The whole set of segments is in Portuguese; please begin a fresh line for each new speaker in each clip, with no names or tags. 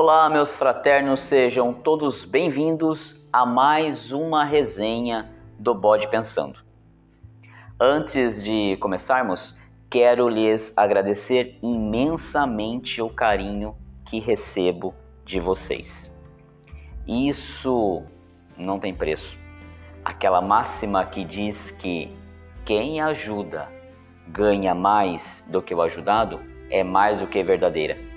Olá, meus fraternos, sejam todos bem-vindos a mais uma resenha do Bode Pensando. Antes de começarmos, quero lhes agradecer imensamente o carinho que recebo de vocês. Isso não tem preço. Aquela máxima que diz que quem ajuda ganha mais do que o ajudado é mais do que verdadeira.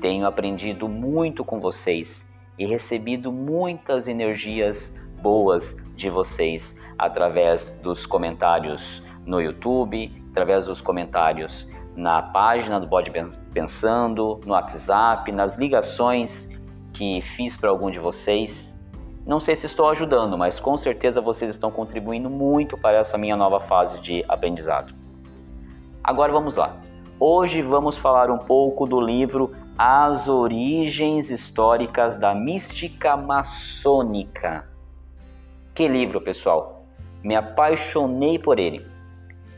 Tenho aprendido muito com vocês e recebido muitas energias boas de vocês através dos comentários no YouTube, através dos comentários na página do Bode Pensando, no WhatsApp, nas ligações que fiz para algum de vocês. Não sei se estou ajudando, mas com certeza vocês estão contribuindo muito para essa minha nova fase de aprendizado. Agora vamos lá. Hoje vamos falar um pouco do livro As Origens Históricas da Mística Maçônica. Que livro, pessoal! Me apaixonei por ele.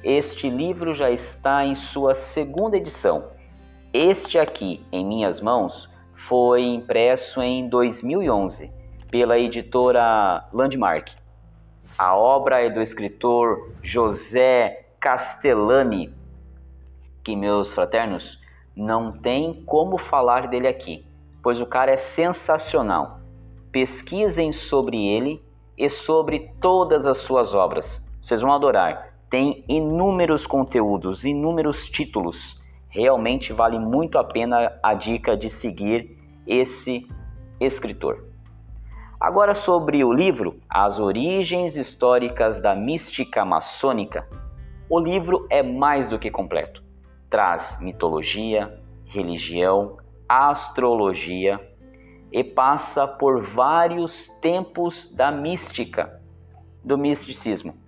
Este livro já está em sua segunda edição. Este aqui, em minhas mãos, foi impresso em 2011 pela editora Landmark. A obra é do escritor José Castellani, que meus fraternos não tem como falar dele aqui, pois o cara é sensacional. Pesquisem sobre ele e sobre todas as suas obras. Vocês vão adorar tem inúmeros conteúdos, inúmeros títulos. Realmente vale muito a pena a dica de seguir esse escritor. Agora sobre o livro As Origens Históricas da Mística Maçônica. O livro é mais do que completo. Traz mitologia, religião, astrologia e passa por vários tempos da mística, do misticismo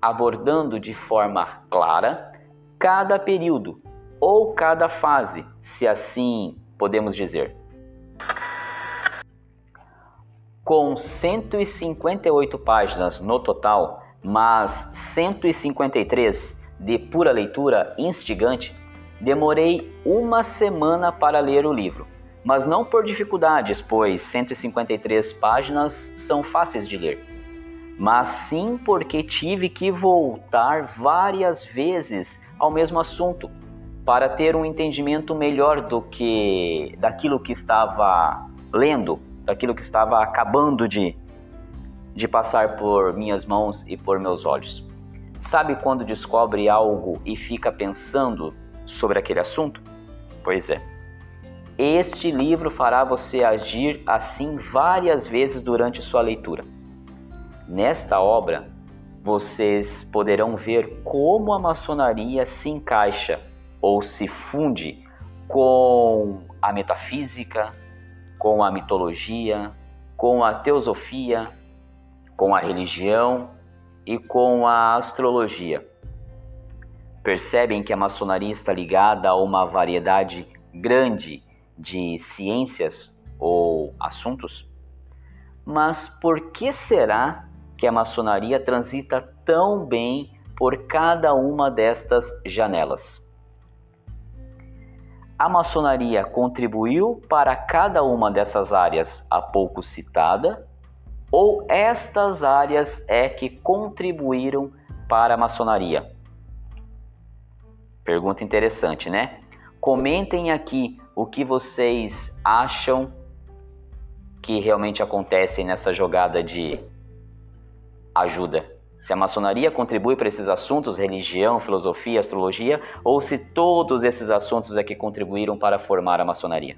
abordando de forma clara cada período ou cada fase, se assim podemos dizer. Com 158 páginas no total, mas 153 de pura leitura instigante, demorei uma semana para ler o livro. Mas não por dificuldades, pois 153 páginas são fáceis de ler mas sim porque tive que voltar várias vezes ao mesmo assunto para ter um entendimento melhor do que daquilo que estava lendo, daquilo que estava acabando de de passar por minhas mãos e por meus olhos. Sabe quando descobre algo e fica pensando sobre aquele assunto? Pois é. Este livro fará você agir assim várias vezes durante sua leitura. Nesta obra, vocês poderão ver como a maçonaria se encaixa ou se funde com a metafísica, com a mitologia, com a teosofia, com a religião e com a astrologia. Percebem que a maçonaria está ligada a uma variedade grande de ciências ou assuntos? Mas por que será que a maçonaria transita tão bem por cada uma destas janelas. A maçonaria contribuiu para cada uma dessas áreas há pouco citada, ou estas áreas é que contribuíram para a maçonaria? Pergunta interessante, né? Comentem aqui o que vocês acham que realmente acontece nessa jogada de ajuda. Se a maçonaria contribui para esses assuntos, religião, filosofia, astrologia, ou se todos esses assuntos é que contribuíram para formar a maçonaria.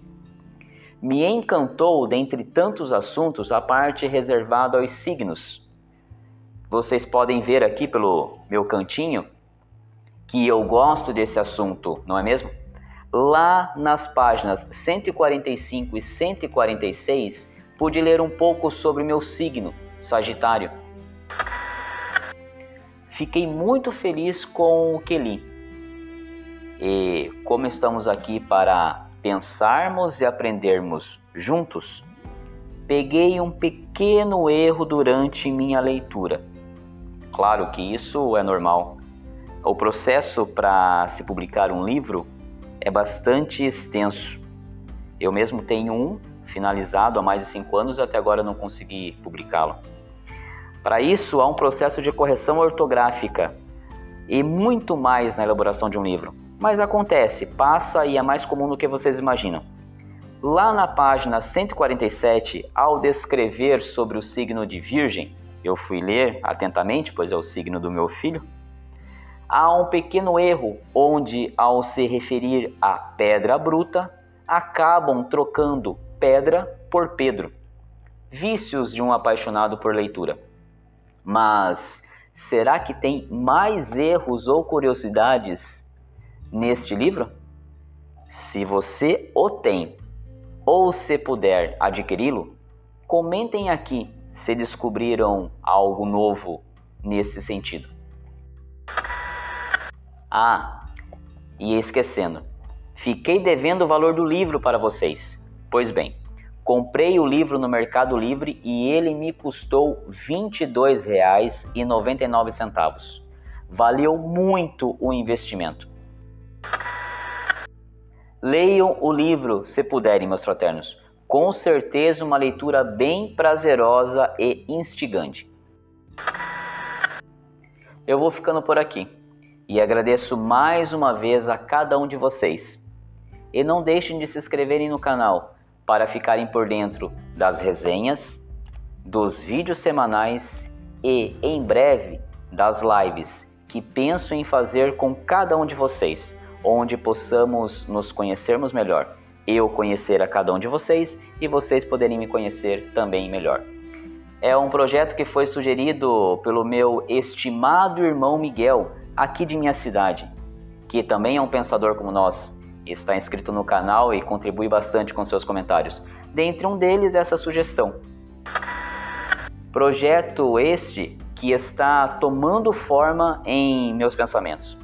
Me encantou, dentre tantos assuntos, a parte reservada aos signos. Vocês podem ver aqui pelo meu cantinho que eu gosto desse assunto, não é mesmo? Lá nas páginas 145 e 146, pude ler um pouco sobre meu signo, Sagitário Fiquei muito feliz com o que li. E como estamos aqui para pensarmos e aprendermos juntos, peguei um pequeno erro durante minha leitura. Claro que isso é normal. O processo para se publicar um livro é bastante extenso. Eu mesmo tenho um finalizado há mais de cinco anos e até agora não consegui publicá-lo. Para isso, há um processo de correção ortográfica e muito mais na elaboração de um livro. Mas acontece, passa e é mais comum do que vocês imaginam. Lá na página 147, ao descrever sobre o signo de Virgem, eu fui ler atentamente, pois é o signo do meu filho. Há um pequeno erro onde, ao se referir a pedra bruta, acabam trocando pedra por Pedro. Vícios de um apaixonado por leitura. Mas será que tem mais erros ou curiosidades neste livro? Se você o tem ou se puder adquiri-lo, comentem aqui se descobriram algo novo nesse sentido. Ah, e esquecendo, fiquei devendo o valor do livro para vocês. Pois bem, comprei o livro no Mercado Livre e ele me custou R$ 22,99. Valeu muito o investimento. Leiam o livro, se puderem, meus fraternos. Com certeza uma leitura bem prazerosa e instigante. Eu vou ficando por aqui e agradeço mais uma vez a cada um de vocês. E não deixem de se inscreverem no canal para ficarem por dentro das resenhas, dos vídeos semanais e, em breve, das lives que penso em fazer com cada um de vocês onde possamos nos conhecermos melhor. Eu conhecer a cada um de vocês e vocês poderem me conhecer também melhor. É um projeto que foi sugerido pelo meu estimado irmão Miguel, aqui de minha cidade, que também é um pensador como nós. Está inscrito no canal e contribui bastante com seus comentários. Dentre um deles, essa sugestão. Projeto este que está tomando forma em meus pensamentos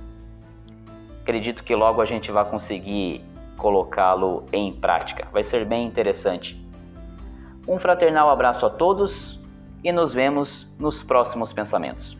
acredito que logo a gente vai conseguir colocá-lo em prática. Vai ser bem interessante. Um fraternal abraço a todos e nos vemos nos próximos pensamentos.